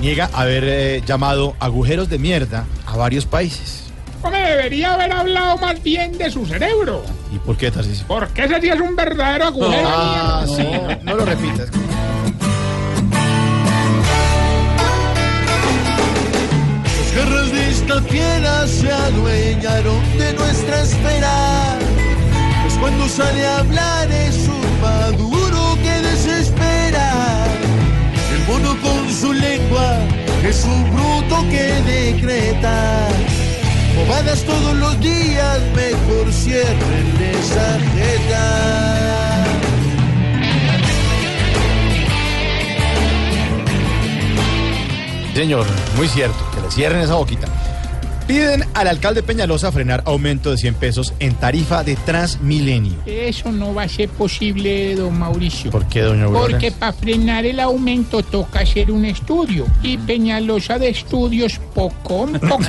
niega haber eh, llamado agujeros de mierda a varios países. Hombre, debería haber hablado más bien de su cerebro. ¿Y por qué, Tarcisio? Porque ese sí es un verdadero agujero Ah, de sí, mierda. no lo repitas. Los guerras de esta fiera se adueñaron de nuestra espera. Pues cuando sale a hablar es un es un bruto que decreta. Bobadas todos los días, mejor cierren esa jeta. Señor, muy cierto, que le cierren esa boquita. Piden al alcalde Peñalosa frenar aumento de 100 pesos en tarifa de Transmilenio. Eso no va a ser posible, don Mauricio. ¿Por qué, doña Aurora? Porque para frenar el aumento toca hacer un estudio. Y Peñalosa de estudios poco, poco.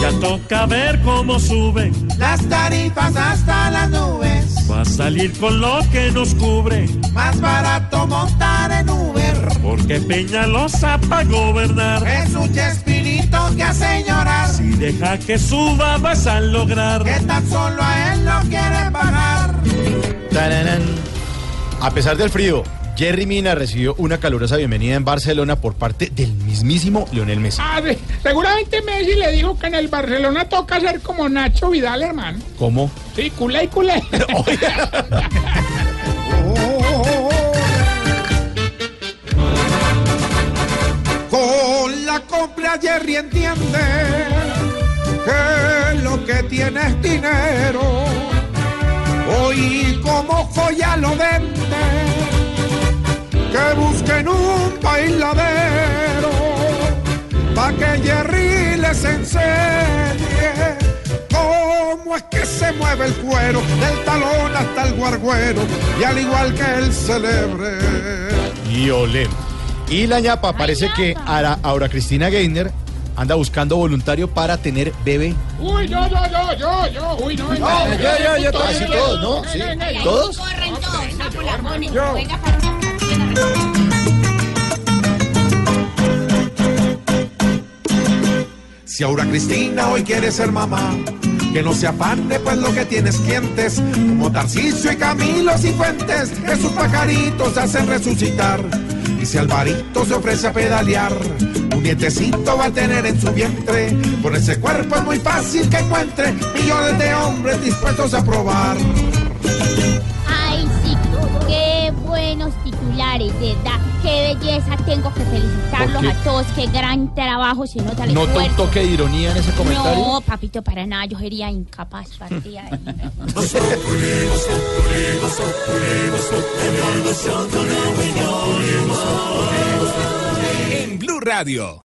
Ya toca ver cómo suben. Las tarifas hasta las nubes, Va a salir con lo que nos cubre. más barato montar en Uber. Porque Peñalosa para gobernar. Es un chespirito que hace llorar, Si deja que suba vas a lograr. que tan solo a él lo quieren pagar. A pesar del frío, Jerry Mina recibió una calurosa bienvenida en Barcelona por parte del mismísimo Lionel Messi. Ah, sí. Seguramente Messi le dijo que en el Barcelona toca ser como Nacho Vidal, hermano. ¿Cómo? Sí, culé y culé. Con la compra Jerry entiende que lo que tiene es dinero. Hoy como joya lo vende, busquen un bailadero, pa' que Jerry les enseñe cómo es que se mueve el cuero, del talón hasta el guarguero, y al igual que el celebre. Y olé. Y la ñapa parece que Ara- Aura Cristina Gainer anda buscando voluntario para tener bebé. Uy, yo, yo, yo, yo, yo. Uy, no, venga. yo, yo, yo, casi todos, ¿no? Sí, ¿todos? Corren todos, la pone. Venga para Si Aura Cristina hoy quiere ser mamá, que no se afane pues lo que tienes clientes, como Tarcisio y Camilo Cifuentes, que sus pajaritos hacen resucitar. Y si Alvarito se ofrece a pedalear, un nietecito va a tener en su vientre. Con ese cuerpo es muy fácil que encuentre millones de hombres dispuestos a probar. Ay, sí, qué buenos titulares, de verdad. Qué belleza, tengo que felicitarlos a todos. Qué gran trabajo, se nota el ¿Nota un esfuerzo. toque de ironía en ese comentario? No, papito, para nada, yo sería incapaz. partida de- En Blue Radio.